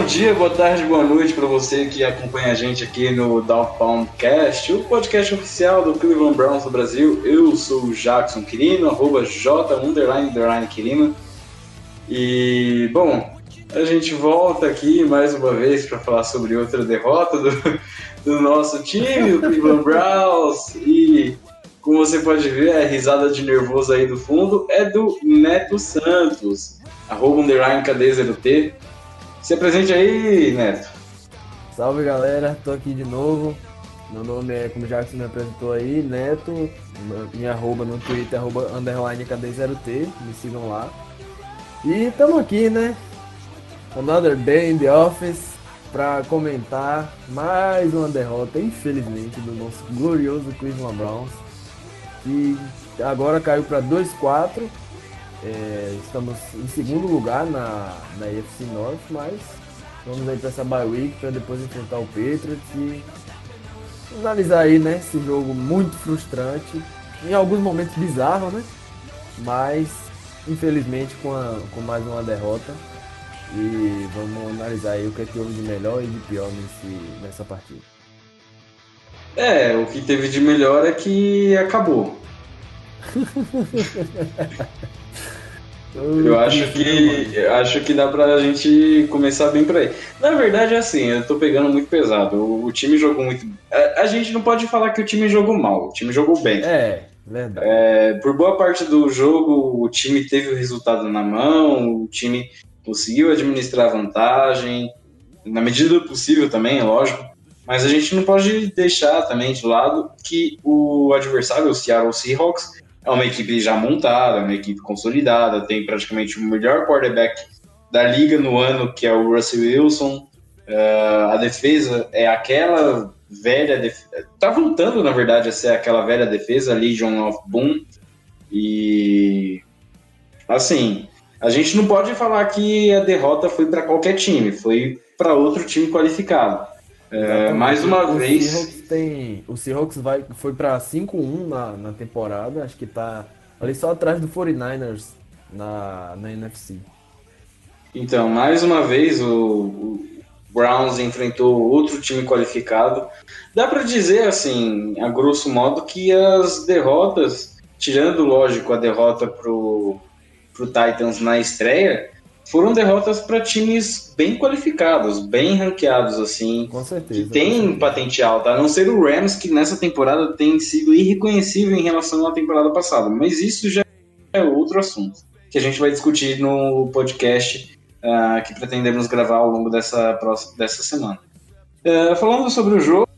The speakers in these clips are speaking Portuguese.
Bom dia, boa tarde, boa noite para você que acompanha a gente aqui no Downtown Cast, o podcast oficial do Cleveland Browns do Brasil. Eu sou o Jackson Quirino, arroba J underline underline Quirino. E, bom, a gente volta aqui mais uma vez para falar sobre outra derrota do, do nosso time, o Cleveland Browns. E, como você pode ver, a risada de nervoso aí do fundo é do Neto Santos, arroba underline KD0T. Se apresente aí, Neto. Salve galera, tô aqui de novo. Meu nome é, como o Jackson me apresentou aí, Neto. Minha arroba no Twitter, arroba underline KD0T. Me sigam lá. E tamo aqui, né? Another day in the office pra comentar mais uma derrota, infelizmente, do nosso glorioso Cleveland Browns. Que agora caiu pra 2-4. É, estamos em segundo lugar na, na AFC North, mas vamos aí para essa bye week para depois enfrentar o Patriots e analisar aí, né, esse jogo muito frustrante, em alguns momentos bizarro, né, mas infelizmente com, a- com mais uma derrota e vamos analisar aí o que, é que houve de melhor e de pior nesse, nessa partida. É, o que teve de melhor é que acabou. Eu acho que acho que dá pra gente começar bem por aí. Na verdade, é assim, eu tô pegando muito pesado. O, o time jogou muito. A, a gente não pode falar que o time jogou mal, o time jogou bem. É, verdade. É, por boa parte do jogo, o time teve o resultado na mão, o time conseguiu administrar a vantagem, na medida do possível também, é lógico. Mas a gente não pode deixar também de lado que o adversário, o Seattle Seahawks, é uma equipe já montada, é uma equipe consolidada, tem praticamente o melhor quarterback da liga no ano, que é o Russell Wilson. É, a defesa é aquela velha defesa. Tá voltando, na verdade, a ser aquela velha defesa, Legion of Boom. E. Assim, a gente não pode falar que a derrota foi para qualquer time, foi para outro time qualificado. É, mais uma o vez. Seahawks tem, o Seahawks vai, foi pra 5-1 na, na temporada, acho que tá ali só atrás do 49ers na, na NFC. Então, mais uma vez, o, o Browns enfrentou outro time qualificado. Dá para dizer, assim, a grosso modo, que as derrotas, tirando, lógico, a derrota pro, pro Titans na estreia, foram derrotas para times bem qualificados, bem ranqueados, assim, Com certeza. que tem certeza. potencial, tá? A não ser o Rams, que nessa temporada tem sido irreconhecível em relação à temporada passada. Mas isso já é outro assunto, que a gente vai discutir no podcast ah, que pretendemos gravar ao longo dessa, próxima, dessa semana. Eh, falando sobre o jogo,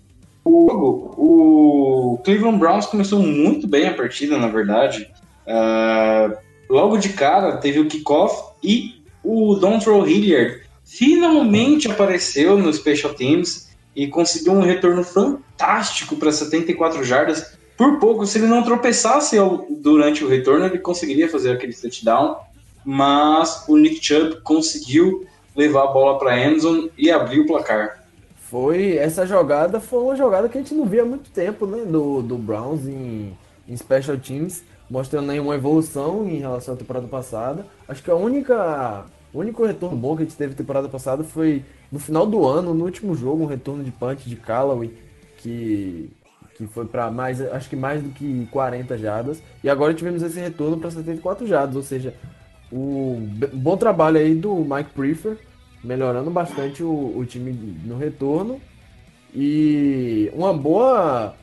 o, jogo, o Cleveland Browns começou muito bem a partida, na verdade. Ah, logo de cara, teve o kickoff e o Dontrell Hilliard finalmente apareceu no Special Teams e conseguiu um retorno fantástico para 74 jardas. Por pouco, se ele não tropeçasse durante o retorno, ele conseguiria fazer aquele touchdown. Mas o Nick Chubb conseguiu levar a bola para Anderson e abrir o placar. Foi, essa jogada foi uma jogada que a gente não via há muito tempo, né? Do, do Browns em, em Special Teams, mostrando aí uma evolução em relação à temporada passada. Acho que a única, o único retorno bom que a gente teve temporada passada foi no final do ano, no último jogo, um retorno de punch de Callaway, que, que foi para mais, acho que mais do que 40 jardas. E agora tivemos esse retorno para 74 jardas, ou seja, o bom trabalho aí do Mike Prefer, melhorando bastante o, o time no retorno. E uma boa.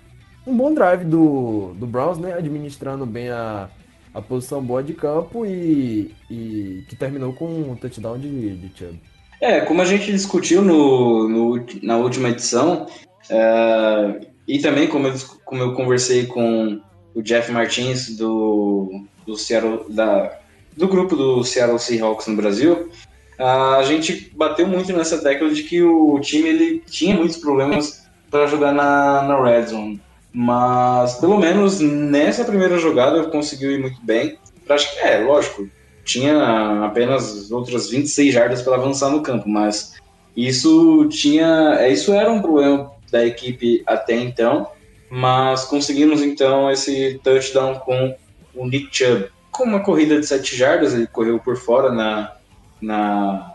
Um bom drive do, do Browns, né? Administrando bem a, a posição boa de campo e, e que terminou com um touchdown de, de Chubb. É, como a gente discutiu no, no- na última edição, é, e também como eu, como eu conversei com o Jeff Martins do, do, Seattle, da, do grupo do Seattle Seahawks no Brasil, a gente bateu muito nessa tecla de que o time ele tinha muitos problemas para jogar na, na Red Zone. Mas pelo menos nessa primeira jogada conseguiu ir muito bem. Acho que é, lógico, tinha apenas outras 26 jardas para avançar no campo, mas isso tinha, isso era um problema da equipe até então, mas conseguimos então esse touchdown com o Nick Chubb. Com uma corrida de 7 jardas, ele correu por fora na, na,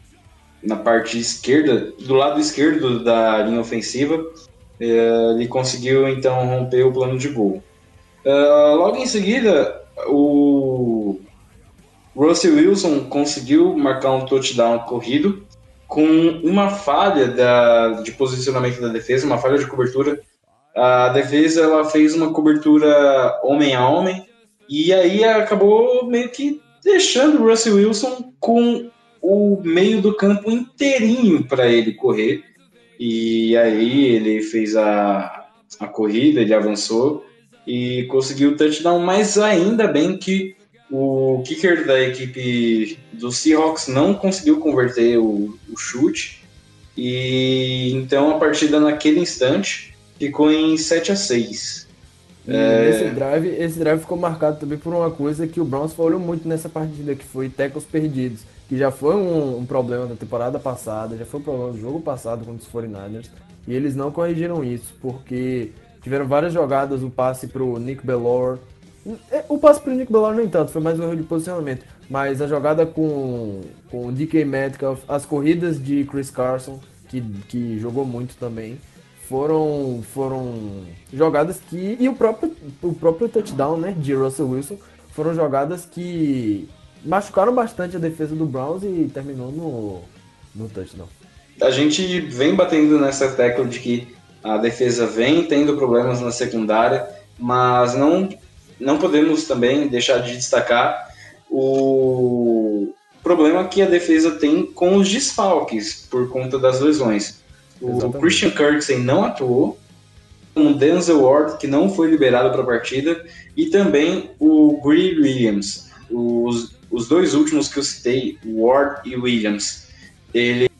na parte esquerda, do lado esquerdo da linha ofensiva, ele conseguiu então romper o plano de gol. Ah, logo em seguida, o Russell Wilson conseguiu marcar um touchdown corrido com uma falha da, de posicionamento da defesa, uma falha de cobertura. A defesa ela fez uma cobertura homem a homem e aí acabou meio que deixando o Russell Wilson com o meio do campo inteirinho para ele correr. E aí ele fez a, a corrida, ele avançou e conseguiu o touchdown, mas ainda bem que o kicker da equipe do Seahawks não conseguiu converter o, o chute. E então a partida naquele instante ficou em 7 a 6. E É. esse drive, esse drive ficou marcado também por uma coisa que o Browns falhou muito nessa partida, que foi tackles perdidos, que já foi um, um problema da temporada passada, já foi um problema do jogo passado contra os 49ers, e eles não corrigiram isso, porque tiveram várias jogadas, o passe pro Nick Bellore, é, o passe pro Nick Bellore nem tanto, foi mais um erro de posicionamento, mas a jogada com, com o DK Metcalf, as corridas de Chris Carson, que, que jogou muito também, foram foram jogadas que e o próprio o próprio touchdown né de Russell Wilson foram jogadas que machucaram bastante a defesa do Browns e terminou no no touchdown A gente vem batendo nessa tecla de que a defesa vem tendo problemas na secundária, mas não, não podemos também deixar de destacar o problema que a defesa tem com os desfalques por conta das lesões. O Exatamente. Christian Kirksey não atuou, o Denzel Ward, que não foi liberado para a partida, e também o Greer Williams. Os, os dois últimos que eu citei, Ward e Williams, ele-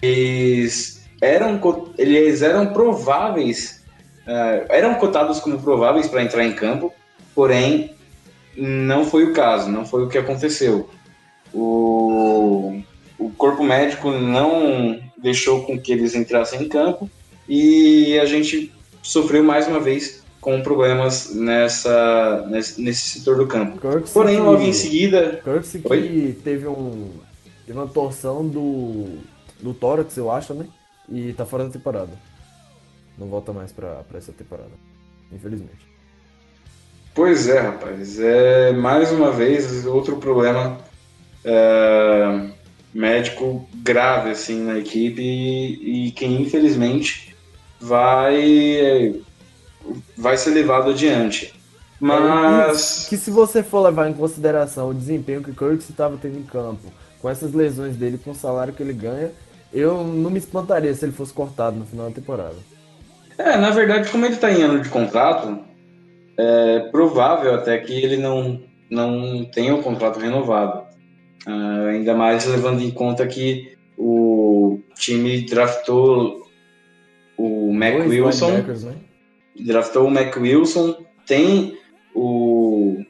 eles eram, eles eram prováveis, eh, eram cotados como prováveis para entrar em campo, porém não foi o caso, não foi o que aconteceu. O, o corpo médico não deixou com que eles entrassem em campo e a gente sofreu mais uma vez com problemas nessa, nesse, nesse setor do campo. Kirksey Porém, logo em seguida, Kirksey que Oi? teve um teve uma torção do do tórax eu acho né e tá fora da temporada não volta mais pra pra essa temporada infelizmente Pois é, rapaz. É mais uma vez outro problema é, médico grave assim na equipe e, e que infelizmente vai vai ser levado adiante. Mas que se você for levar em consideração o desempenho que o Kirksey estava tendo em campo, com essas lesões dele, com o salário que ele ganha, eu não me espantaria se ele fosse cortado no final da temporada. é, na verdade, como ele está em ano de contrato, é provável até que ele não não tenha o contrato renovado. Ah, ainda mais levando em conta que o time draftou o Mac Wilson, né? Draftou o Mac Wilson, tem o,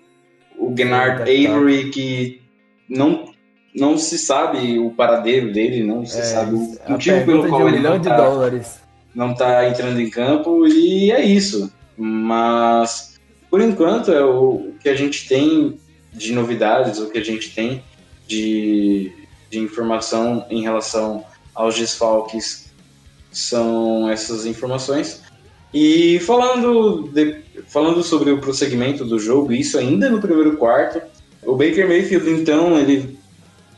o Gennard tá. Avery que não, não se sabe o paradeiro dele, não se É, sabe o motivo pelo de qual um ele não de tá, dólares. não tá entrando em campo e é isso. Mas por enquanto é o que a gente tem de novidades, o que a gente tem de, de informação em relação aos desfalques são essas informações. E falando, de- falando sobre o prosseguimento do jogo, isso ainda no primeiro quarto, O Baker Mayfield, então, ele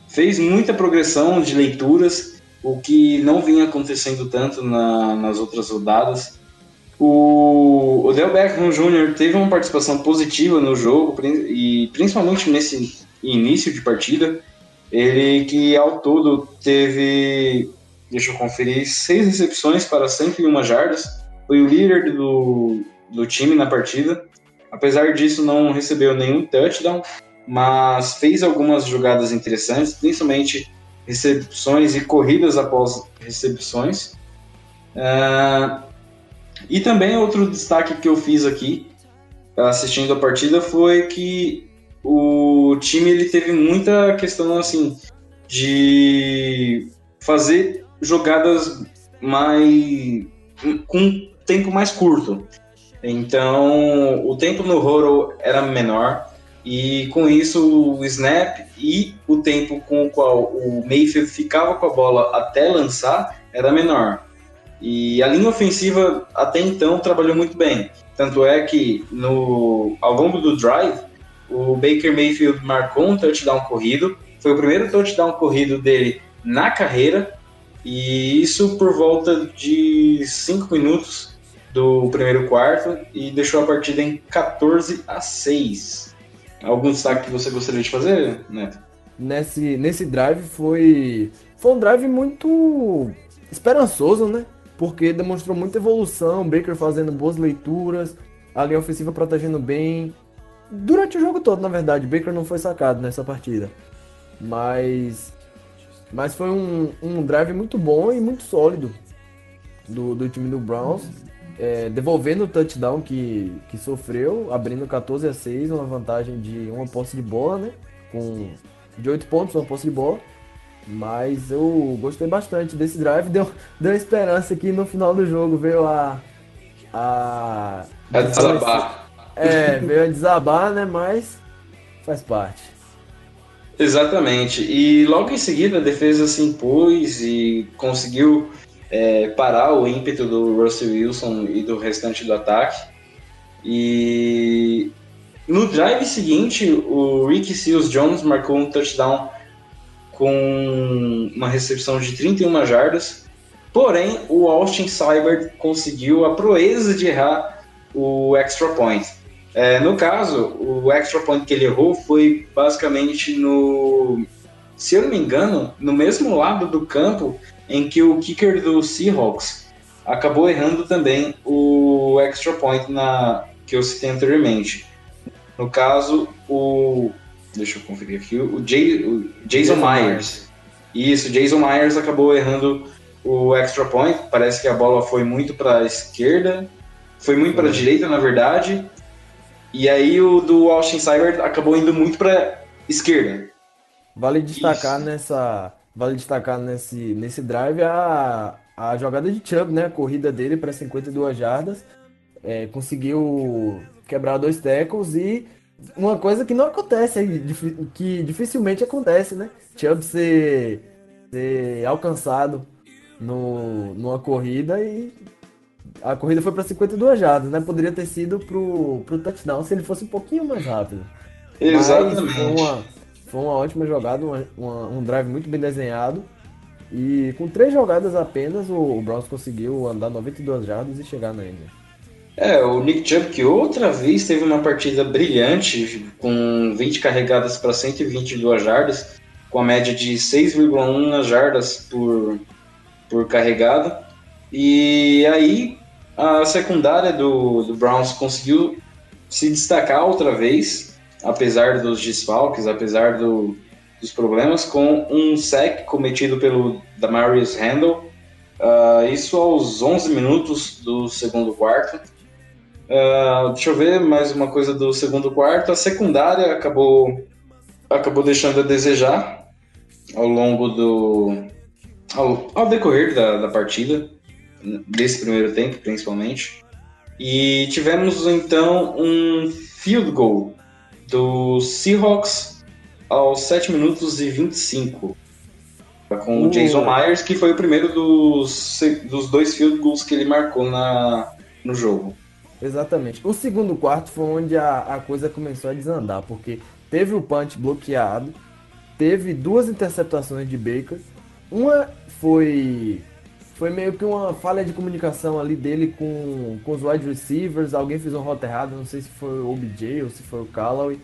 fez muita progressão de leituras, o que não vinha acontecendo tanto na, nas outras rodadas. O Odell Beckham Jr. teve uma participação positiva no jogo, e principalmente nesse início de partida. Ele que ao todo teve, deixa eu conferir, seis recepções para 101 jardas. Foi o líder do, do time na partida. Apesar disso, não recebeu nenhum touchdown, mas fez algumas jogadas interessantes, principalmente recepções e corridas após recepções. Uh, e também outro destaque que eu fiz aqui, assistindo a partida, foi que o time ele teve muita questão assim de fazer jogadas mais com tempo mais curto. Então, o tempo no Horo era menor e com isso o snap e o tempo com o qual o Mayfield ficava com a bola até lançar era menor. E a linha ofensiva até então trabalhou muito bem. Tanto é que no, ao longo do drive, o Baker Mayfield marcou um touchdown corrido. Foi o primeiro touchdown corrido dele na carreira. E isso por volta de 5 minutos do primeiro quarto e deixou a partida em 14 a 6. Algum destaque que você gostaria de fazer, Neto? Nesse, nesse drive foi, foi um drive muito esperançoso, né? porque demonstrou muita evolução, Baker fazendo boas leituras, a linha ofensiva protegendo bem. Durante o jogo todo, na verdade, Baker não foi sacado nessa partida. Mas mas foi um, um drive muito bom e muito sólido do, do time do Browns, é, devolvendo o touchdown que, que sofreu, abrindo 14 a 6, uma vantagem de uma posse de bola, né? Com de 8 pontos, uma posse de bola. Mas eu gostei bastante desse drive. Deu, deu esperança que no final do jogo veio a. A. A desabar. É, veio a desabar, né? Mas faz parte. Exatamente. E logo em seguida a defesa se impôs e conseguiu é, parar o ímpeto do Russell Wilson e do restante do ataque. E no drive seguinte, o Ricky Seals Jones marcou um touchdown com uma recepção de 31 jardas. Porém, o Austin Seibert conseguiu a proeza de errar o extra point. É, no caso, o extra point que ele errou foi basicamente no, se eu não me engano, no mesmo lado do campo em que o kicker do Seahawks acabou errando também o extra point na que eu citei anteriormente. No caso, o Deixa eu conferir aqui. O, Jay, o Jason, Jason Myers. Myers. Isso, Jason Myers acabou errando o extra point. Parece que a bola foi muito para a esquerda, foi muito para a direita, na verdade. E aí o do Austin Cyber acabou indo muito para esquerda. Vale destacar Isso. nessa, vale destacar nesse nesse drive a, a jogada de Chubb, né? A corrida dele para 52 jardas. É, conseguiu quebrar dois tackles e uma coisa que não acontece, que dificilmente acontece, né? Chubb ser, ser alcançado no, numa corrida e a corrida foi para 52 jardas, né? Poderia ter sido pro, pro touchdown se ele fosse um pouquinho mais rápido. Exatamente. Mas uma, foi uma ótima jogada, uma, uma, um drive muito bem desenhado. E com três jogadas apenas, o, o Browns conseguiu andar 92 jardas e chegar na Ender. É, o Nick Chubb que outra vez teve uma partida brilhante, com 20 carregadas para 122 jardas, com a média de 6,1 jardas por, por carregada. E aí a secundária do, do Browns conseguiu se destacar outra vez, apesar dos desfalques, apesar do, dos problemas, com um sec cometido pelo Damarius Randall, uh, isso aos 11 minutos do segundo quarto. Uh, deixa eu ver mais uma coisa do segundo quarto. A secundária acabou, acabou deixando a desejar ao longo do. ao, ao decorrer da, da partida, desse primeiro tempo principalmente. E tivemos então um field goal do Seahawks aos 7 minutos e 25. Com o Jason Myers, que foi o primeiro dos, dos dois field goals que ele marcou na, no jogo. Exatamente. O segundo quarto foi onde a, a coisa começou a desandar, porque teve o punch bloqueado, teve duas interceptações de Baker. Uma foi foi meio que uma falha de comunicação ali dele com, com os wide receivers. Alguém fez uma rota errada, não sei se foi o OBJ ou se foi o Callaway.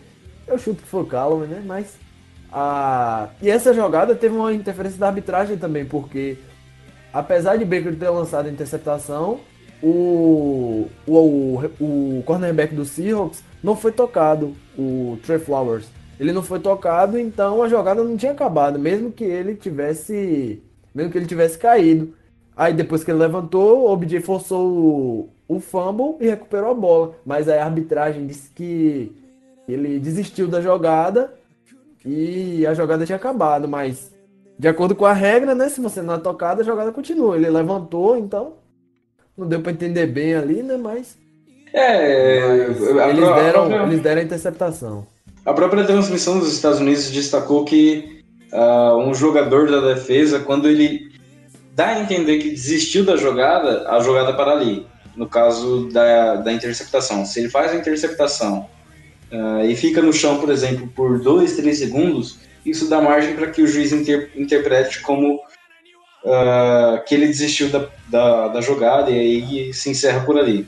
Eu chuto que foi o Callaway, né? Mas. A... E essa jogada teve uma interferência da arbitragem também, porque apesar de Baker ter lançado a interceptação, o, o, o, cornerback do Seahawks não foi tocado, o Trey Flowers. Ele não foi tocado, então a jogada não tinha acabado, mesmo que ele tivesse, mesmo que ele tivesse caído. Aí depois que ele levantou, o OBJ forçou o, o fumble e recuperou a bola. Mas aí a arbitragem disse que ele desistiu da jogada e a jogada tinha acabado. Mas de acordo com a regra, né? Se você não é tocado, a jogada continua. Ele levantou, então não deu para entender bem ali, né? Mas. É, mas eles, deram, própria- eles deram a interceptação. A própria transmissão dos Estados Unidos destacou que ah, um jogador da defesa, quando ele dá a entender que desistiu da jogada, a jogada para ali. No caso da, da interceptação. Se ele faz a interceptação ah, e fica no chão, por exemplo, por 2, 3 segundos, isso dá margem para que o juiz inter- interprete como ah, que ele desistiu da, da, da jogada e aí se encerra por ali.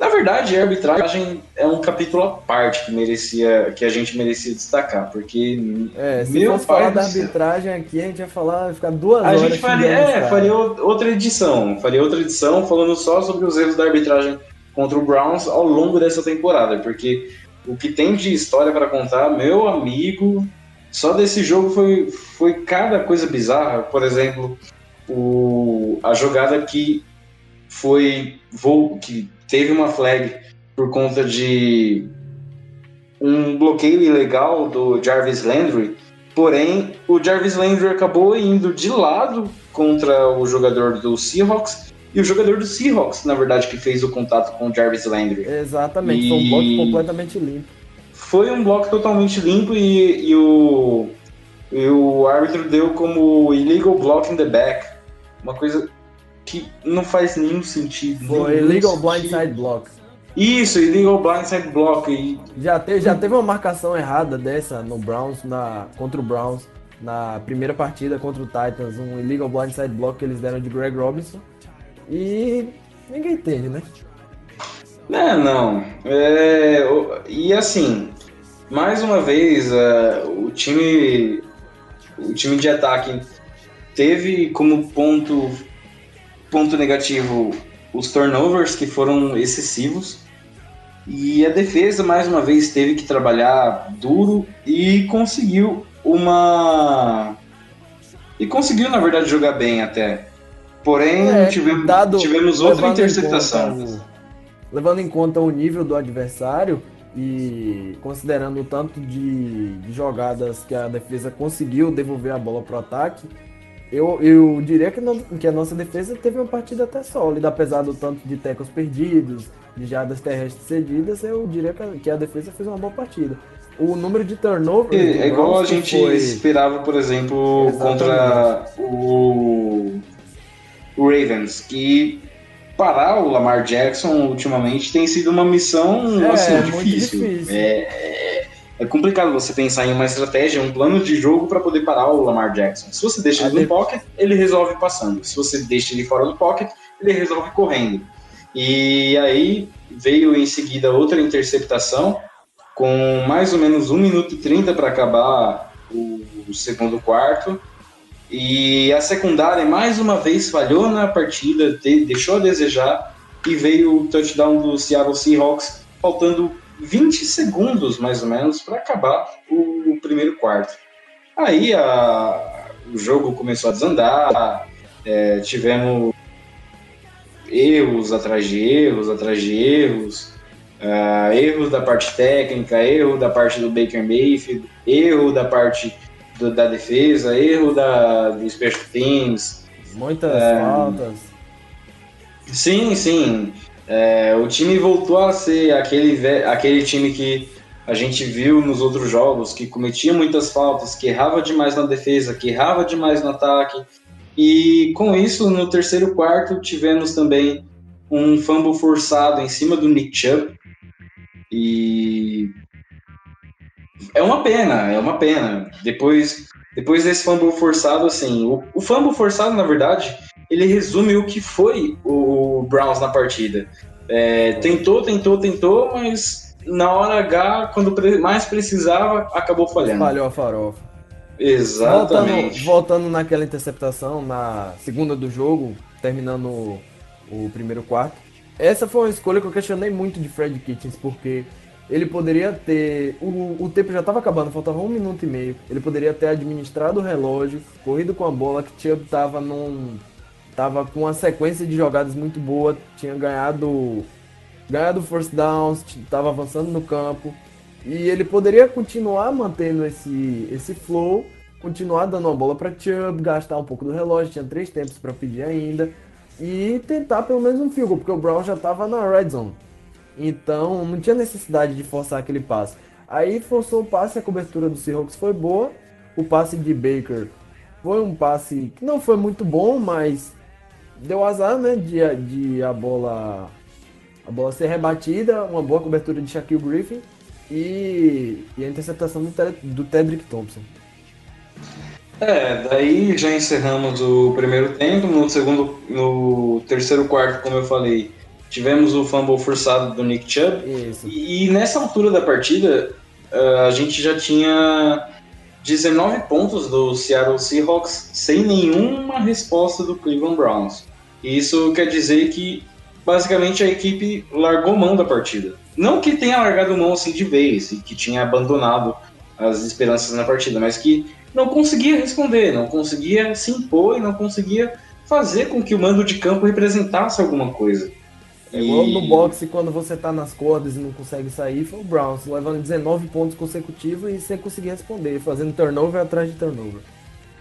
Na verdade, a arbitragem é um capítulo à parte que merecia, que a gente merecia destacar, porque É, se Meu fosse pai falar da arbitragem aqui, a gente ia falar, ia ficar duas a horas. gente faria, é, faria outra edição, faria outra edição falando só sobre os erros da arbitragem contra o Browns ao longo dessa temporada, porque o que tem de história para contar, meu amigo, só desse jogo foi, foi cada coisa bizarra. Por exemplo, o, a jogada que foi voo, que teve uma flag por conta de um bloqueio ilegal do Jarvis Landry. Porém, o Jarvis Landry acabou indo de lado contra o jogador do Seahawks e o jogador do Seahawks, na verdade, que fez o contato com o Jarvis Landry. Exatamente, foi um E- bloco completamente limpo. Foi um bloco totalmente limpo e, e o, e o árbitro deu como illegal block in the back. Uma coisa que não faz nenhum sentido. Foi nenhum legal sentido. blindside block. Isso, illegal blindside block. E Já teve, já teve uma marcação errada dessa no Browns, na, contra o Browns, na primeira partida contra o Titans, um illegal blindside block que eles deram de Greg Robinson. E ninguém entende, né? Não, não. É, e assim, mais uma vez, é, o time o time de ataque teve como ponto ponto negativo os turnovers que foram excessivos e a defesa mais uma vez teve que trabalhar duro e conseguiu uma e conseguiu na verdade jogar bem até. Porém, É, tivemos, dado- tivemos outra levando em interceptação. conta o- levando em conta o nível do adversário e considerando o tanto de, de jogadas que a defesa conseguiu devolver a bola pro ataque, eu, eu diria que, não- que a nossa defesa teve uma partida até sólida, apesar do tanto de tecos perdidos, de jardas terrestres cedidas, eu diria que a, que a defesa fez uma boa partida. O número de turnovers. É, é igual a gente foi- esperava, por exemplo, Exatamente. contra o, o Ravens, que parar o Lamar Jackson ultimamente tem sido uma missão É, assim, muito difícil. difícil. É, é, complicado você pensar em uma estratégia, um plano de jogo para poder parar o Lamar Jackson. Se você deixa ele no pocket, ele resolve passando. Se você deixa ele fora do pocket, ele resolve correndo. E aí veio em seguida outra interceptação com mais ou menos 1 minuto e 30 para acabar o, o segundo quarto. E a secundária mais uma vez falhou na partida, te- deixou a desejar e veio o touchdown do Seattle Seahawks, faltando 20 segundos mais ou menos para acabar o, o primeiro quarto. Aí a- o jogo começou a desandar, é, tivemos erros atrás de erros, atrás de erros, ah, erros da parte técnica, erro da parte do Baker Mayfield, erro da parte do- da defesa, erro da, do special teams. Muitas É. faltas. Sim, sim. É, o time voltou a ser aquele, aquele time que a gente viu nos outros jogos, que cometia muitas faltas, que errava demais na defesa, que errava demais no ataque. E com isso, no terceiro quarto, tivemos também um fumble forçado em cima do Nick Chubb. E é uma pena, é uma pena. Depois, depois desse fumble forçado, assim, o, o fumble forçado, na verdade, ele resume o que foi o Browns na partida. É, tentou, tentou, tentou, mas na hora H, quando mais precisava, acabou falhando. Falhou a farofa. Exatamente. Voltando, voltando naquela interceptação, na segunda do jogo, terminando o, o primeiro quarto. Essa foi uma escolha que eu questionei muito de Fred Kitchens, porque ele poderia ter. O, o tempo já estava acabando, faltava um minuto e meio. Ele poderia ter administrado o relógio, corrido com a bola, que Chubb tava num. Tava com uma sequência de jogadas muito boa, tinha ganhado. Ganhado first downs, estava avançando no campo. E ele poderia continuar mantendo esse, esse flow, continuar dando uma bola para Chubb, gastar um pouco do relógio, tinha três tempos para pedir ainda, e tentar pelo menos um field goal, porque o Brown já estava na red zone. Então não tinha necessidade de forçar aquele passe. Aí forçou o passe, a cobertura do Seahawks foi boa, o passe de Baker foi um passe que não foi muito bom, mas deu azar, né, de, de a bola a bola ser rebatida, uma boa cobertura de Shaquille Griffin e, e a interceptação do, do Tedrick Thompson. É, daí já encerramos o primeiro tempo. No segundo, no terceiro quarto, como eu falei, tivemos o fumble forçado do Nick Chubb. E, e nessa altura da partida, ah, a gente já tinha 19 pontos do Seattle Seahawks sem nenhuma resposta do Cleveland Browns. E isso quer dizer que basicamente a equipe largou mão da partida. Não que tenha largado mão assim de vez e que tinha abandonado as esperanças na partida, mas que não conseguia responder, não conseguia se impor e não conseguia fazer com que o mando de campo representasse alguma coisa. É igual E- no boxe, quando você tá nas cordas e não consegue sair, foi o Browns, levando 19 pontos consecutivos e sem conseguir responder, fazendo turnover atrás de turnover.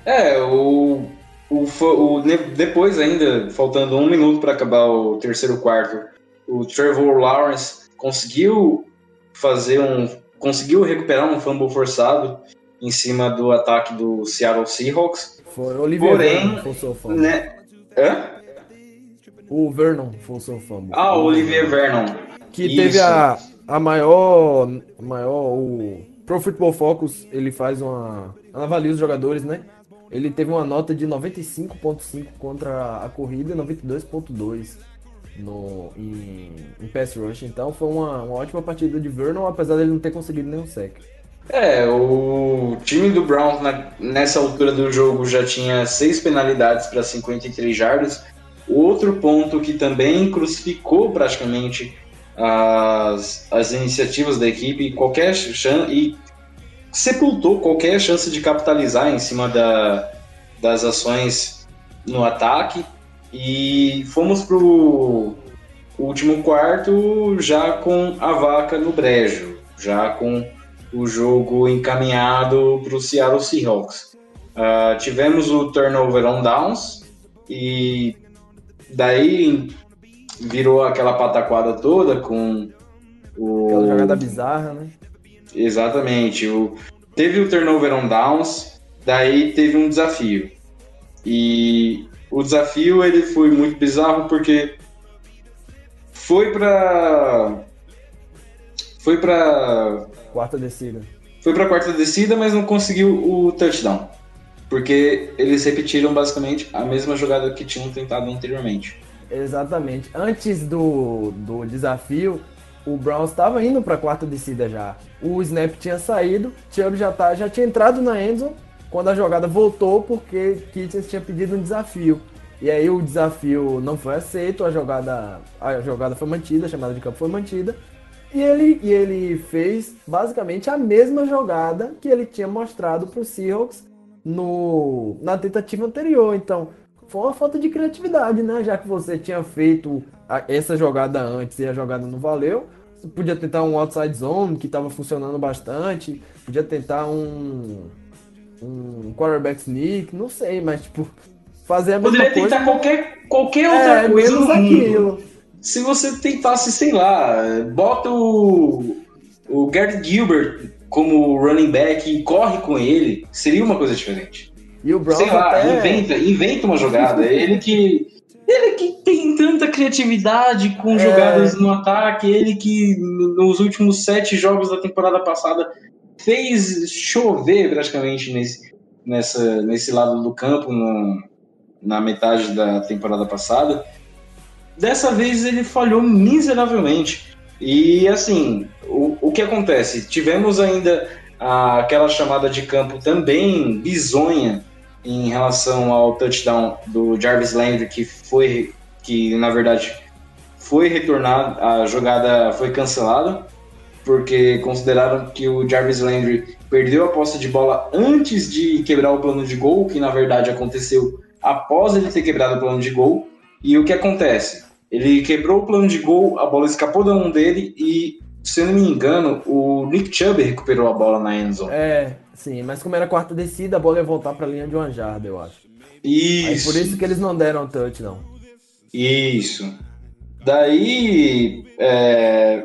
É, o, o, o- depois ainda, faltando um minuto para acabar o terceiro quarto, o Trevor Lawrence conseguiu fazer um, conseguiu recuperar um fumble forçado em cima do ataque do Seattle Seahawks, Foi Porém, Vernon forçou o fumble. né? Hã? O Vernon forçou o fumble. Ah, o Olivier Vernon. Que Isso. teve a, a maior. a maior. O Pro Football Focus, ele faz uma. Ela avalia os jogadores, né? Ele teve uma nota de 95.5 contra a corrida e 92.2 no, em, em pass rush. Então foi uma, uma ótima partida de Vernon, apesar dele não ter conseguido nenhum sec. É, o time do Browns na- nessa altura do jogo já tinha seis penalidades para 53 jardas. Outro ponto que também crucificou praticamente as, as iniciativas da equipe qualquer chance e sepultou qualquer chance de capitalizar em cima da, das ações no ataque. E fomos pro último quarto já com a vaca no brejo, já com o jogo encaminhado para o Seattle Seahawks. Ah, tivemos o turnover on downs e daí virou aquela pataquada toda com o Aquela jogada bizarra, né? Exatamente. O, teve o turnover on downs, daí teve um desafio. E o desafio ele foi muito bizarro porque foi pra. Foi pra. Quarta descida. Foi pra quarta descida, mas não conseguiu o touchdown. Porque eles repetiram basicamente a mesma jogada que tinham tentado anteriormente. Exatamente. Antes do, do desafio, o Browns estava indo para a quarta descida já. O snap tinha saído, Chubb já, tá, já tinha entrado na endzone quando a jogada voltou porque Kitchens tinha pedido um desafio. E aí o desafio não foi aceito, a jogada, a jogada foi mantida, a chamada de campo foi mantida. E ele, e ele fez basicamente a mesma jogada que ele tinha mostrado para o Seahawks no, na tentativa anterior. Então, foi uma falta de criatividade, né? Já que você tinha feito essa jogada antes e a jogada não valeu, você podia tentar um outside zone que estava funcionando bastante, podia tentar um, um quarterback sneak, não sei, mas tipo, fazer a mesma Poderia coisa. tentar qualquer, qualquer outra é, coisa mundo. aquilo. se você tentasse, sei lá, bota o, o Gary Gilbert como running back e corre com ele, seria uma coisa diferente. E o Browns sei lá, até... inventa, inventa uma jogada. ele que ele que tem tanta criatividade com É. jogadas no ataque, ele que nos últimos sete jogos da temporada passada fez chover praticamente nesse, nessa, nesse lado do campo no, na metade da temporada passada. Dessa vez ele falhou miseravelmente. E assim, o, o que acontece? Tivemos ainda a, aquela chamada de campo também bizonha em relação ao touchdown do Jarvis Landry, que foi, que na verdade foi retornado, a jogada foi cancelada, porque consideraram que o Jarvis Landry perdeu a posse de bola antes de quebrar o plano de gol, que na verdade aconteceu após ele ter quebrado o plano de gol. E o que acontece? Ele quebrou o plano de gol, a bola escapou da mão dele e, se eu não me engano, o Nick Chubb recuperou a bola na endzone. É, sim, mas como era quarta descida, a bola ia voltar pra linha de uma jarda, eu acho. Aí Isso. por isso que eles não deram touch, não. Isso. Daí, é,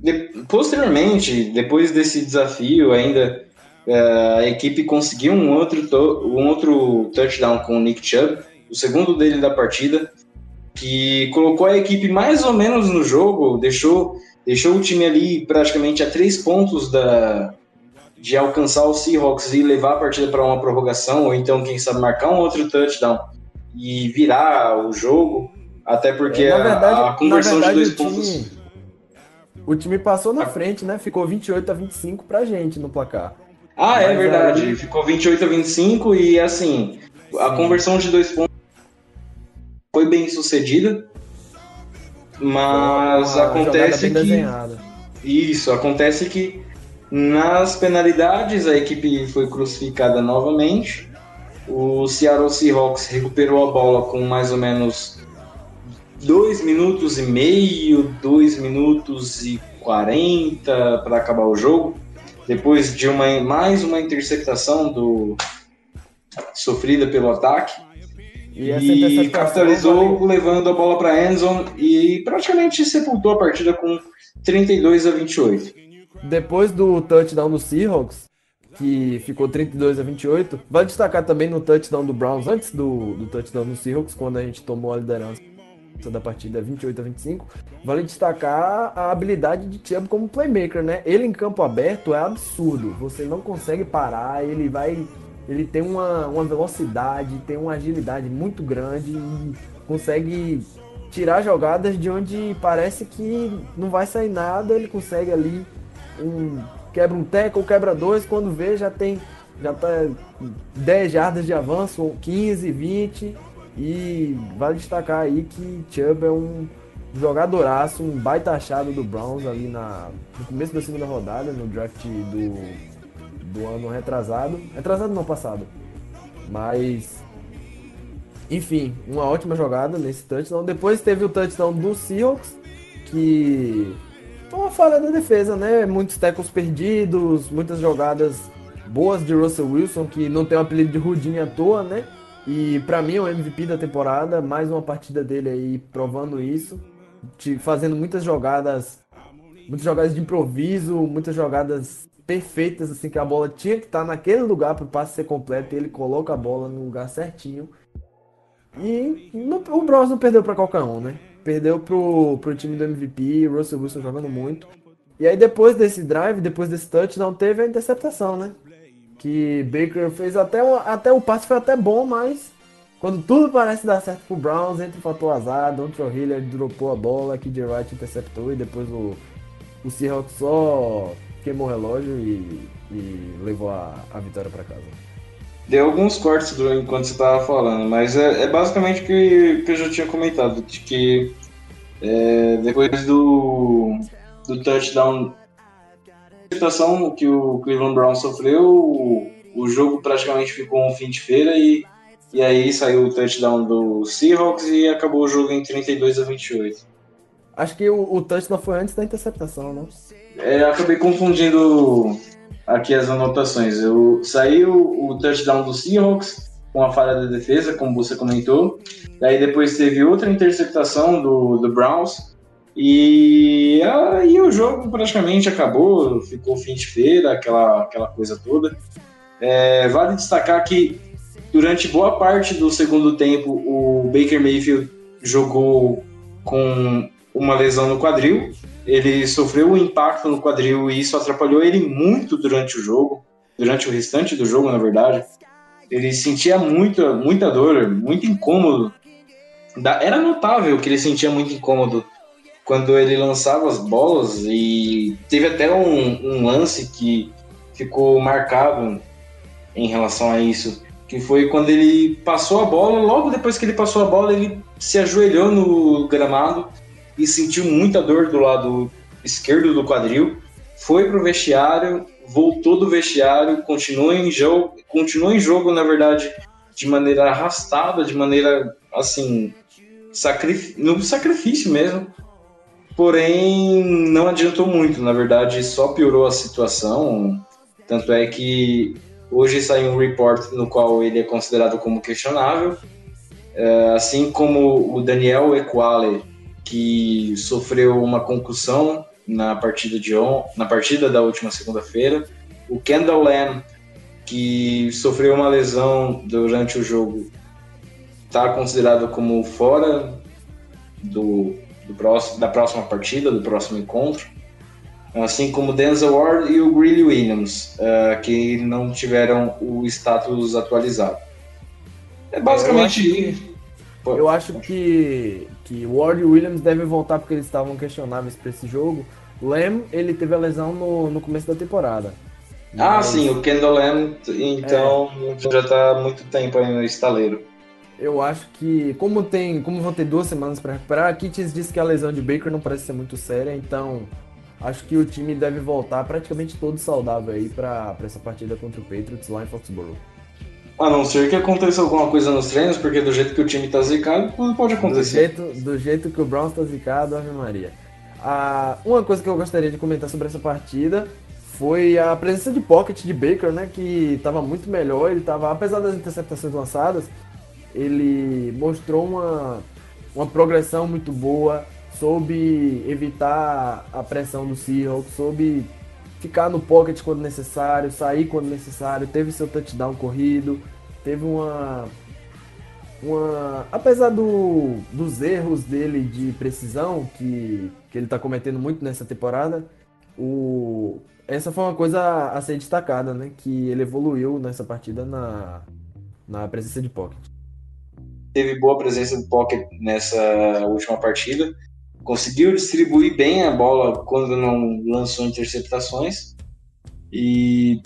de- posteriormente, depois desse desafio, ainda é, a equipe conseguiu um outro, to- um outro touchdown com o Nick Chubb, o segundo dele da partida, que colocou a equipe mais ou menos no jogo, deixou, deixou o time ali praticamente a três pontos da, de alcançar o Seahawks e levar a partida para uma prorrogação, ou então, quem sabe, marcar um outro touchdown e virar o jogo, até porque É, na a- verdade, a, conversão na de verdade, dois pontos. time, o time passou na frente, né? Ficou 28 a 25 pra gente no placar. Ah, é Mas verdade. aí- Ficou 28 a 25 e assim, a Sim. conversão de dois pontos foi bem sucedida. Mas acontece que. desenhada. Isso, acontece que nas penalidades a equipe foi crucificada novamente. O Seattle Seahawks recuperou a bola com mais ou menos 2 minutos e meio, 2 minutos e 40 para acabar o jogo. Depois de uma, mais uma interceptação do, sofrida pelo ataque. E E capitalizou levando a bola para endzone e praticamente sepultou a partida com 32 a 28. Depois do touchdown do Seahawks, que ficou 32 a 28, vale destacar também no touchdown do Browns, antes do, do touchdown do Seahawks, quando a gente tomou a liderança da partida 28 a 25, vale destacar a habilidade de Chubb como playmaker, né? Ele em campo aberto é absurdo, você não consegue parar, ele vai... Ele tem uma, uma velocidade, tem uma agilidade muito grande e consegue tirar jogadas de onde parece que não vai sair nada, ele consegue ali um quebra um tackle, quebra dois, quando vê já tem já tá 10 jardas de avanço, ou 15, 20 e vale destacar aí que Chubb é um jogadoraço, um baita achado do Browns ali na, no começo da segunda rodada, no draft do, do ano retrasado. Retrasado não, passado. Mas enfim, uma ótima jogada nesse touchdown. Depois teve o touchdown do Seahawks, que foi uma falha da defesa, né? Muitos tackles perdidos, muitas jogadas boas de Russell Wilson, que não tem o apelido de Rudinho à toa, né? E pra mim é o MVP da temporada, mais uma partida dele aí provando isso, de- fazendo muitas jogadas, muitas jogadas de improviso, muitas jogadas perfeitas, assim, que a bola tinha que estar naquele lugar para o passe ser completo e ele coloca a bola no lugar certinho. E o Browns não perdeu para qualquer um, né? Perdeu pro, pro time do MVP, Russell Wilson jogando muito. E aí depois desse drive, depois desse touchdown, teve a interceptação, né? Que Baker fez até, o- até o passe foi até bom, mas quando tudo parece dar certo pro Browns, entra o fator azar, Dontrell Hiller dropou a bola, Kid Wright interceptou e depois o, o Seahawks só queimou o relógio e, e levou a, a vitória para casa. Deu alguns cortes durante enquanto você estava falando, mas é, é basicamente o que, que eu já tinha comentado, de que é, depois do, do touchdown, situação que o Cleveland Brown sofreu, o, o jogo praticamente ficou um fim de feira e, e aí saiu o touchdown do Seahawks e acabou o jogo em 32 a 28. Acho que o, o touchdown foi antes da interceptação, né? É, eu acabei confundindo aqui as anotações. Eu saiu o touchdown do Seahawks com a falha da defesa, como você comentou. Daí depois teve outra interceptação do, do Browns. E aí o jogo praticamente acabou, ficou fim de feira, aquela, aquela coisa toda. É, vale destacar que durante boa parte do segundo tempo o Baker Mayfield jogou com uma lesão no quadril. Ele sofreu um impacto no quadril e isso atrapalhou ele muito durante o jogo, durante o restante do jogo, na verdade. Ele sentia muita, muita dor, muito incômodo. Era notável que ele sentia muito incômodo quando ele lançava as bolas e teve até um, um lance que ficou marcado em relação a isso, que foi quando ele passou a bola, logo depois que ele passou a bola, ele se ajoelhou no gramado e sentiu muita dor do lado esquerdo do quadril, foi pro vestiário, voltou do vestiário, continuou em jogo, continuou em jogo, na verdade, de maneira arrastada, de maneira assim, sacrif... no sacrifício mesmo. Porém, não adiantou muito, na verdade, só piorou a situação. Tanto é que hoje saiu um report no qual ele é considerado como questionável, É, assim como o Daniel Equale, que sofreu uma concussão na partida de on... na partida da última segunda-feira, o Kendall Lamb, que sofreu uma lesão durante o jogo, está considerado como fora do, do próximo, da próxima partida, do próximo encontro, assim como Denzel Ward e o Greeley Williams, eh, que não tiveram o status atualizado. É basicamente. Eu acho que, que Ward e Williams devem voltar porque eles estavam questionáveis para esse jogo. Lem, ele teve a lesão no, no começo da temporada. Ah, Mas sim, o Kendall Lamb, então já está há muito tempo aí no estaleiro. Eu acho que, como tem, como vão ter duas semanas para recuperar, a Kitts disse que a lesão de Baker não parece ser muito séria, então acho que o time deve voltar praticamente todo saudável aí para essa partida contra o Patriots lá em Foxborough. A não ser que aconteça alguma coisa nos treinos, porque do jeito que o time tá zicado, não pode Do acontecer. jeito, do jeito que o Browns tá zicado, Ave Maria. Ah, uma coisa que eu gostaria de comentar sobre essa partida foi a presença de pocket de Baker, né? Que estava muito melhor. Ele tava, apesar das interceptações lançadas, ele mostrou uma, uma progressão muito boa, soube evitar a pressão do Seahawks, soube ficar no pocket quando necessário, sair quando necessário, teve seu touchdown corrido, teve uma uma. Apesar do, dos erros dele de precisão, que, que ele tá cometendo muito nessa temporada, o, essa foi uma coisa a ser destacada, né? Que ele evoluiu nessa partida na, na presença de pocket. Teve boa presença do Pocket nessa última partida. Conseguiu distribuir bem a bola quando não lançou interceptações. E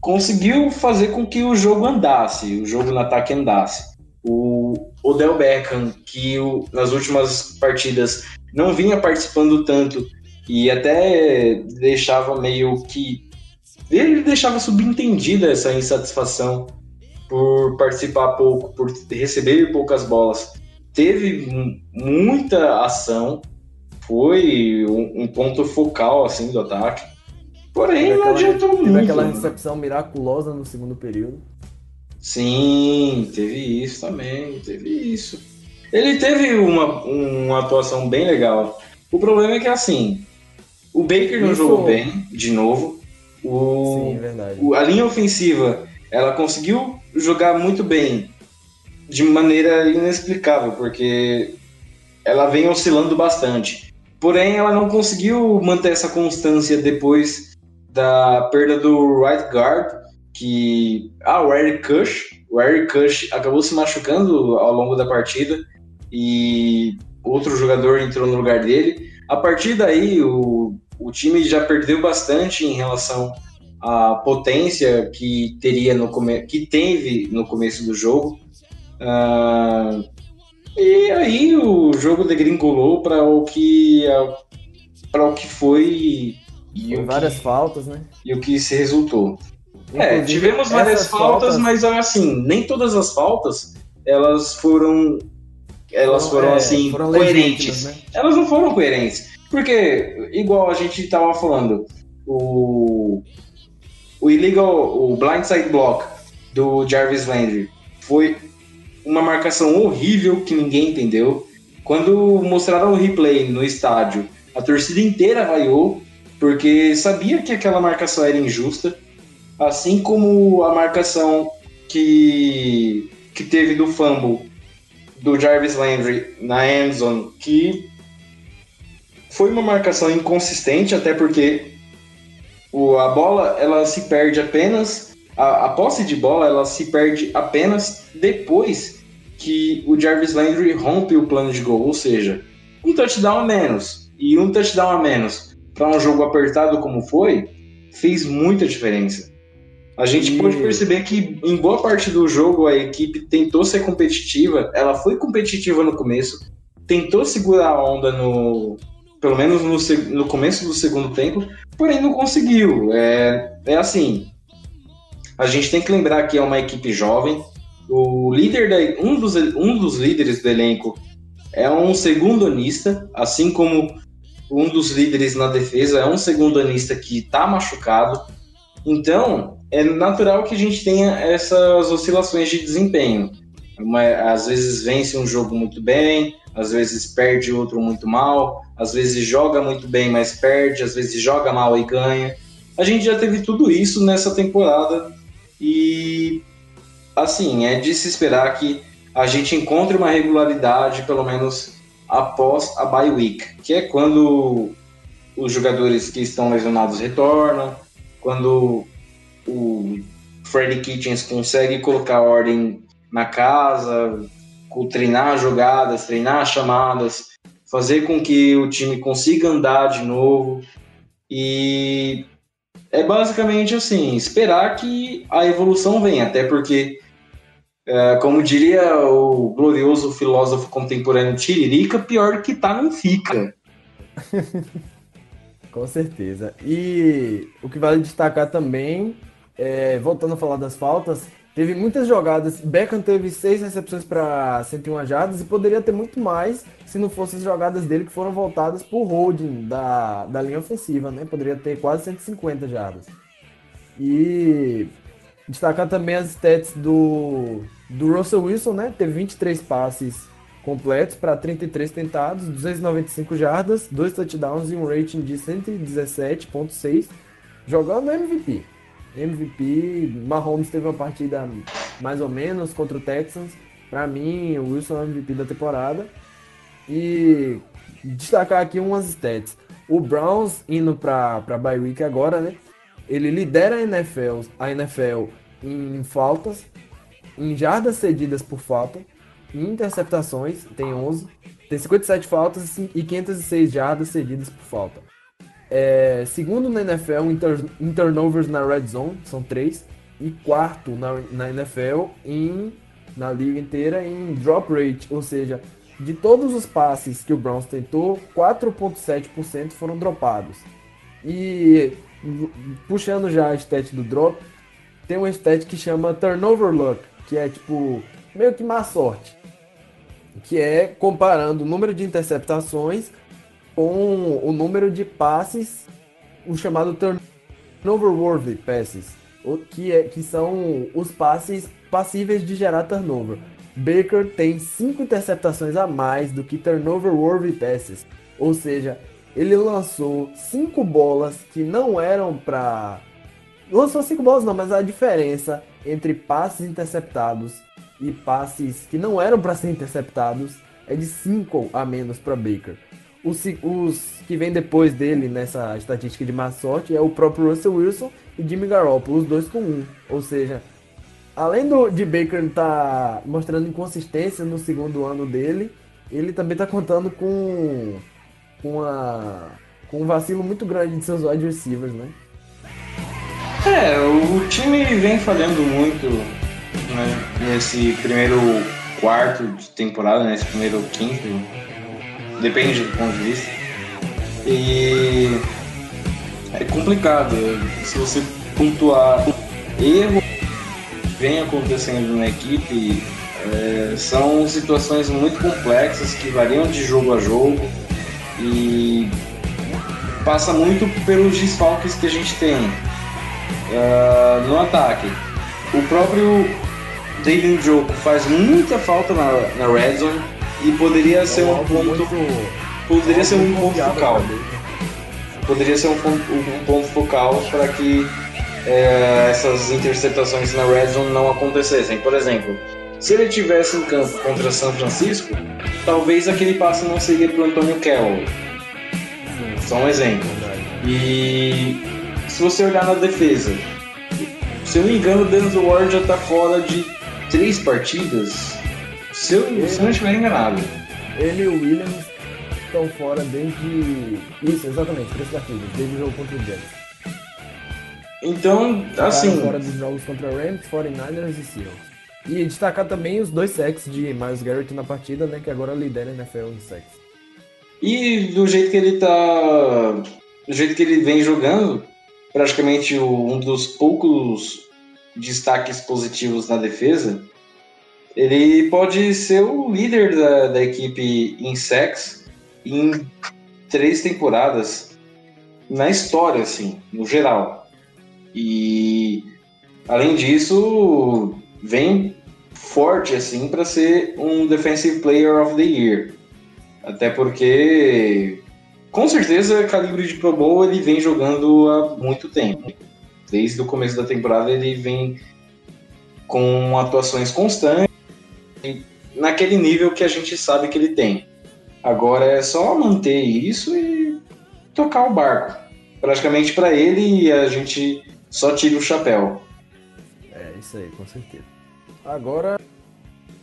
conseguiu fazer com que o jogo andasse, o jogo no ataque andasse. O Odell Beckham, que o- nas últimas partidas não vinha participando tanto e até deixava meio que. Ele deixava subentendida essa insatisfação por participar pouco, por receber poucas bolas. Teve mu- muita ação, foi um, um ponto focal assim do ataque. Porém, Teve não aquela- adiantou Teve muito. aquela né? recepção miraculosa no segundo período. Sim, teve isso também, teve isso. Ele teve uma, uma atuação bem legal. O problema é que assim, o Baker não Isso- jogou bem, de novo. O, Sim, é verdade. o- a linha ofensiva, ela conseguiu jogar muito bem, de maneira inexplicável, porque ela vem oscilando bastante. Porém, ela não conseguiu manter essa constância depois da perda do right guard, que ah, o Eric Kush, o Eric Kush acabou se machucando ao longo da partida e outro jogador entrou no lugar dele. A partir daí, o, o time já perdeu bastante em relação à potência que teria no que teve no começo do jogo. Ah, e aí o jogo degringolou para o que para o que foi e o várias que, faltas, né? e o que se resultou. É, Inclusive, tivemos várias essas faltas, mas assim, nem todas as faltas elas foram elas foram, é, assim foram coerentes. né? Elas não foram coerentes. Porque, igual a gente tava falando, o, o illegal, o blindside block do Jarvis Landry foi uma marcação horrível que ninguém entendeu. Quando mostraram o replay no estádio, a torcida inteira vaiou, porque sabia que aquela marcação era injusta. Assim como a marcação que, que teve do fumble do Jarvis Landry na endzone, que foi uma marcação inconsistente, até porque o, a bola ela se perde apenas. A, a posse de bola ela se perde apenas depois que o Jarvis Landry rompe o plano de gol, ou seja, um touchdown a menos. E um touchdown a menos para um jogo apertado como foi, fez muita diferença. A gente E- pode perceber que em boa parte do jogo a equipe tentou ser competitiva, ela foi competitiva no começo, tentou segurar a onda no. pelo menos no, no começo do segundo tempo, porém não conseguiu. É, é assim. A gente tem que lembrar que é uma equipe jovem. O líder da, um, dos, um dos líderes do elenco é um segundonista, assim como um dos líderes na defesa é um segundonista que está machucado. Então, é natural que a gente tenha essas oscilações de desempenho. Uma- às vezes vence um jogo muito bem, às vezes perde outro muito mal, às vezes joga muito bem, mas perde, às vezes joga mal e ganha. A gente já teve tudo isso nessa temporada e assim, é de se esperar que a gente encontre uma regularidade, pelo menos após a bye week, que é quando os jogadores que estão lesionados retornam, quando o Freddy Kitchens consegue colocar ordem na casa, treinar jogadas, treinar chamadas, fazer com que o time consiga andar de novo. E é basicamente assim, esperar que a evolução venha, até porque, é, como diria o glorioso filósofo contemporâneo Tiririca, pior que tá não fica. Com certeza. E o que vale destacar também, é, voltando a falar das faltas, teve muitas jogadas. Beckham teve seis recepções para 101 jardas e poderia ter muito mais se não fossem as jogadas dele que foram voltadas por holding da, da linha ofensiva, né? Poderia ter quase 150 jardas. E destacar também as stats do, do Russell Wilson, né? Teve 23 passes completos para 33 tentados, 295 jardas, dois touchdowns e um rating de 117.6, jogando MVP. MVP, Mahomes teve uma partida mais ou menos contra o Texans. Para mim, o Wilson é o MVP da temporada. E destacar aqui umas stats. O Browns indo para para bye week agora, né? Ele lidera a NFL, a NFL em faltas, em jardas cedidas por falta, em interceptações, tem 11, tem 57 faltas e 506 jardas cedidas por falta. É, segundo na NFL em, em turnovers na red zone, são 3, e quarto na, na NFL em, na liga inteira em drop rate, ou seja, de todos os passes que o Browns tentou, 4.7% foram dropados. E puxando já a stat do drop, tem uma stat que chama turnover luck, que é tipo meio que má sorte, que é comparando o número de interceptações com o número de passes, o chamado turnover worthy passes, que é que são os passes passíveis de gerar turnover. Baker tem cinco interceptações a mais do que turnover worthy passes, ou seja, ele lançou cinco bolas que não eram para lançou cinco bolas não, mas a diferença entre passes interceptados e passes que não eram para ser interceptados é de 5 a menos para Baker. Os, os que vem depois dele nessa estatística de má sorte é o próprio Russell Wilson e Jimmy Garoppolo, os dois com um. Ou seja, além do, de Baker estar mostrando inconsistência no segundo ano dele, ele também está contando com, com, a, com um vacilo muito grande de seus wide receivers, né? É, o time vem falhando muito né, nesse primeiro quarto de temporada, nesse primeiro quinto, depende do ponto de vista. E é complicado. Se você pontuar erro vem acontecendo na equipe, é, são situações muito complexas que variam de jogo a jogo e passa muito pelos desfalques que a gente tem ah, no ataque. O próprio David Njoku faz muita falta na, na red zone e poderia ser um ponto, poderia ser um ponto focal. Poderia ser um ponto, um ponto focal para que é, essas interceptações na red zone não acontecessem. Por exemplo, se ele tivesse em campo contra São Francisco, talvez aquele passe não seria para o Antônio Carroll. Só um exemplo. E se você olhar na defesa, se eu não me engano, o Denzel Ward já tá fora de três partidas. Se eu, se eu não estiver enganado. Ele e o Williams estão fora desde. Isso, exatamente, três partidas, desde o jogo contra o Jets. Então, assim, fora dos jogos contra Rams, 49ers e Seahawks. E destacar também os dois sacks de Miles Garrett na partida, né? Que agora lidera a NFL em sacks. e do jeito que ele tá. Do jeito que ele vem jogando, praticamente um dos poucos destaques positivos na defesa, ele pode ser o líder da, da equipe em sacks em três temporadas na história, assim, no geral. E além disso, vem forte assim para ser um Defensive Player of the Year. Até porque com certeza calibre de Pro Bowl ele vem jogando há muito tempo. Desde o começo da temporada ele vem com atuações constantes naquele nível que a gente sabe que ele tem. Agora é só manter isso e tocar o barco. Praticamente para ele a gente só tira o chapéu. É, isso aí, com certeza. Agora,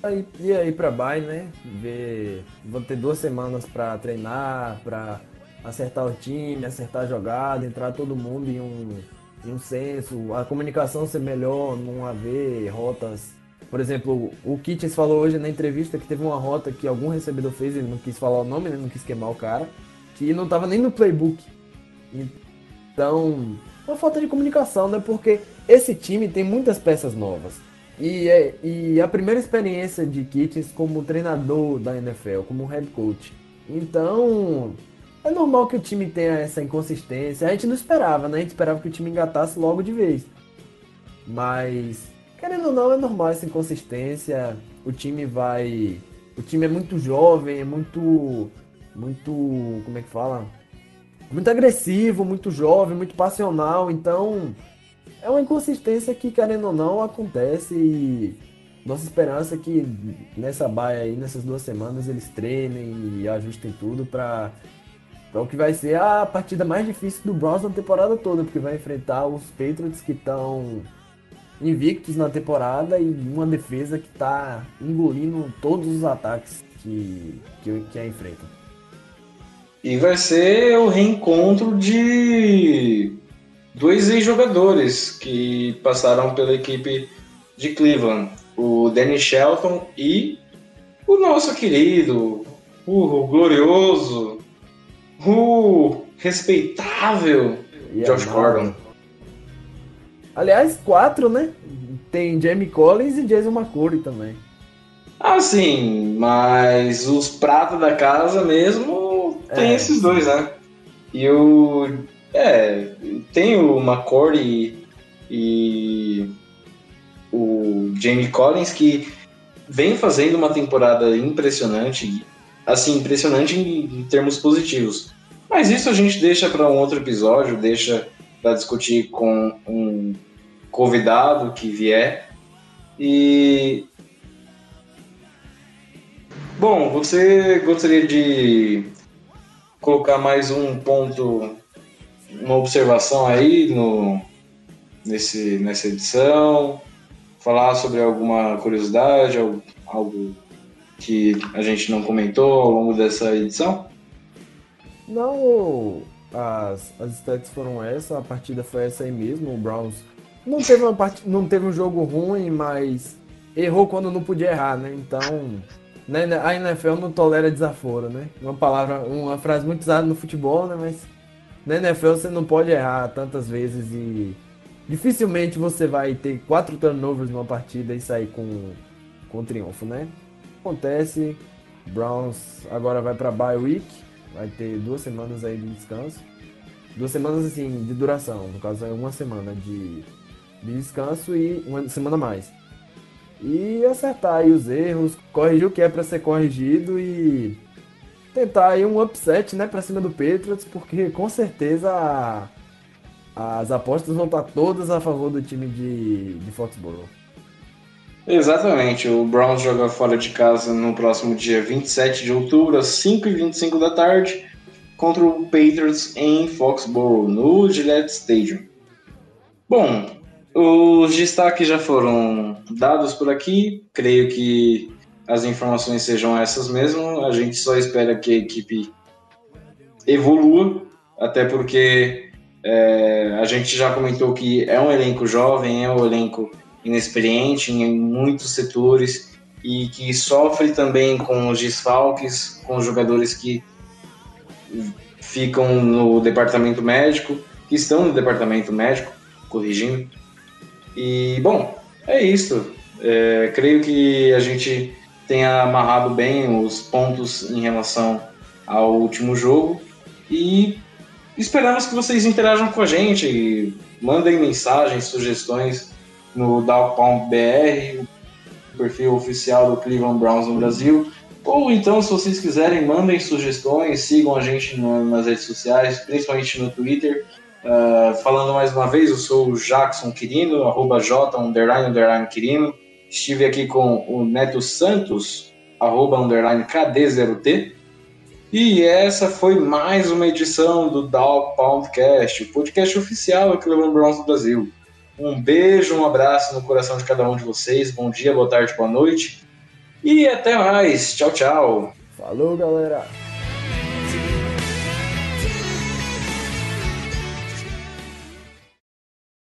aí- e aí pra bye, né? Ver, vou ter duas semanas pra treinar, pra acertar o time, acertar a jogada, entrar todo mundo em um, em um senso, a comunicação ser melhor, não haver rotas. Por exemplo, o Kitchens falou hoje na entrevista que teve uma rota que algum recebedor fez, ele não quis falar o nome, né? Não quis queimar o cara, que não tava nem no playbook. Então, uma falta de comunicação, né? Porque esse time tem muitas peças novas. E, é, e a primeira experiência de Kitchens como treinador da NFL, como head coach. Então, é normal que o time tenha essa inconsistência. A gente não esperava, né? A gente esperava que o time engatasse logo de vez. Mas, querendo ou não, é normal essa inconsistência. O time vai. O time é muito jovem, é muito. Muito. Como é que fala? Muito agressivo, muito jovem, muito passional. Então, é uma inconsistência que, querendo ou não, acontece. E nossa esperança é que nessa baia aí, nessas duas semanas, eles treinem e ajustem tudo para o que vai ser a partida mais difícil do Browns na temporada toda, porque vai enfrentar os Patriots que estão invictos na temporada e uma defesa que está engolindo todos os ataques que, que, que a enfrentam. E vai ser o reencontro de dois ex-jogadores que passaram pela equipe de Cleveland. O Danny Shelton e o nosso querido, o glorioso, o respeitável E Josh Gordon. Aliás, quatro, né? Tem Jamie Collins e Jason McCourty também. Ah, sim, mas os pratos da casa mesmo tem É. esses dois, né? E o. É, tem o McCourty e o Jamie Collins que vem fazendo uma temporada impressionante, assim, impressionante em, em termos positivos. Mas isso a gente deixa para um outro episódio, deixa para discutir com um convidado que vier. E Bom, você gostaria de colocar mais um ponto, uma observação aí no, nesse, nessa edição? Falar sobre alguma curiosidade, algo, algo que a gente não comentou ao longo dessa edição? Não, as, as stats foram essa, a partida foi essa aí mesmo, o Browns não teve, uma part... não teve um jogo ruim, mas errou quando não podia errar, né? Então, né, a NFL não tolera desaforo, né? Uma palavra, uma frase muito usada no futebol, né? Mas na NFL você não pode errar tantas vezes e dificilmente você vai ter quatro turnovers numa partida e sair com, com triunfo, né? Acontece, Browns agora vai para bye week, vai ter duas semanas aí de descanso. Duas semanas assim de duração, no caso é uma semana de, de descanso e uma semana a mais. E acertar aí os erros, corrigir o que é para ser corrigido e tentar aí um upset, né, para cima do Patriots, porque com certeza a- as apostas vão estar todas a favor do time de, de Foxborough. Exatamente, o Browns joga fora de casa no próximo dia 27 de outubro, às 5h25 da tarde. contra o Patriots em Foxborough, no Gillette Stadium. Bom, os destaques já foram dados por aqui, creio que as informações sejam essas mesmo. A gente só espera que a equipe evolua, até porque é, a gente já comentou que é um elenco jovem, é um elenco inexperiente em muitos setores e que sofre também com os desfalques, com os jogadores que ficam no departamento médico, que estão no departamento médico, corrigindo. E, bom, é isso. É, creio que a gente tenha amarrado bem os pontos em relação ao último jogo e esperamos que vocês interajam com a gente, mandem mensagens, sugestões no Down BR, o perfil oficial do Cleveland Browns no Brasil. Ou então, se vocês quiserem, mandem sugestões, sigam a gente nas redes sociais, principalmente no Twitter. Uh, falando mais uma vez, eu sou o Jackson Quirino, arroba J, underline, underline Quirino. Estive aqui com o Neto Santos, arroba, underline KD0T. E essa foi mais uma edição do Dow Poundcast, o podcast oficial do Cleveland Browns do Brasil. Um beijo, um abraço no coração de cada um de vocês. Bom dia, boa tarde, boa noite. E até mais. Tchau, tchau. Falou, galera.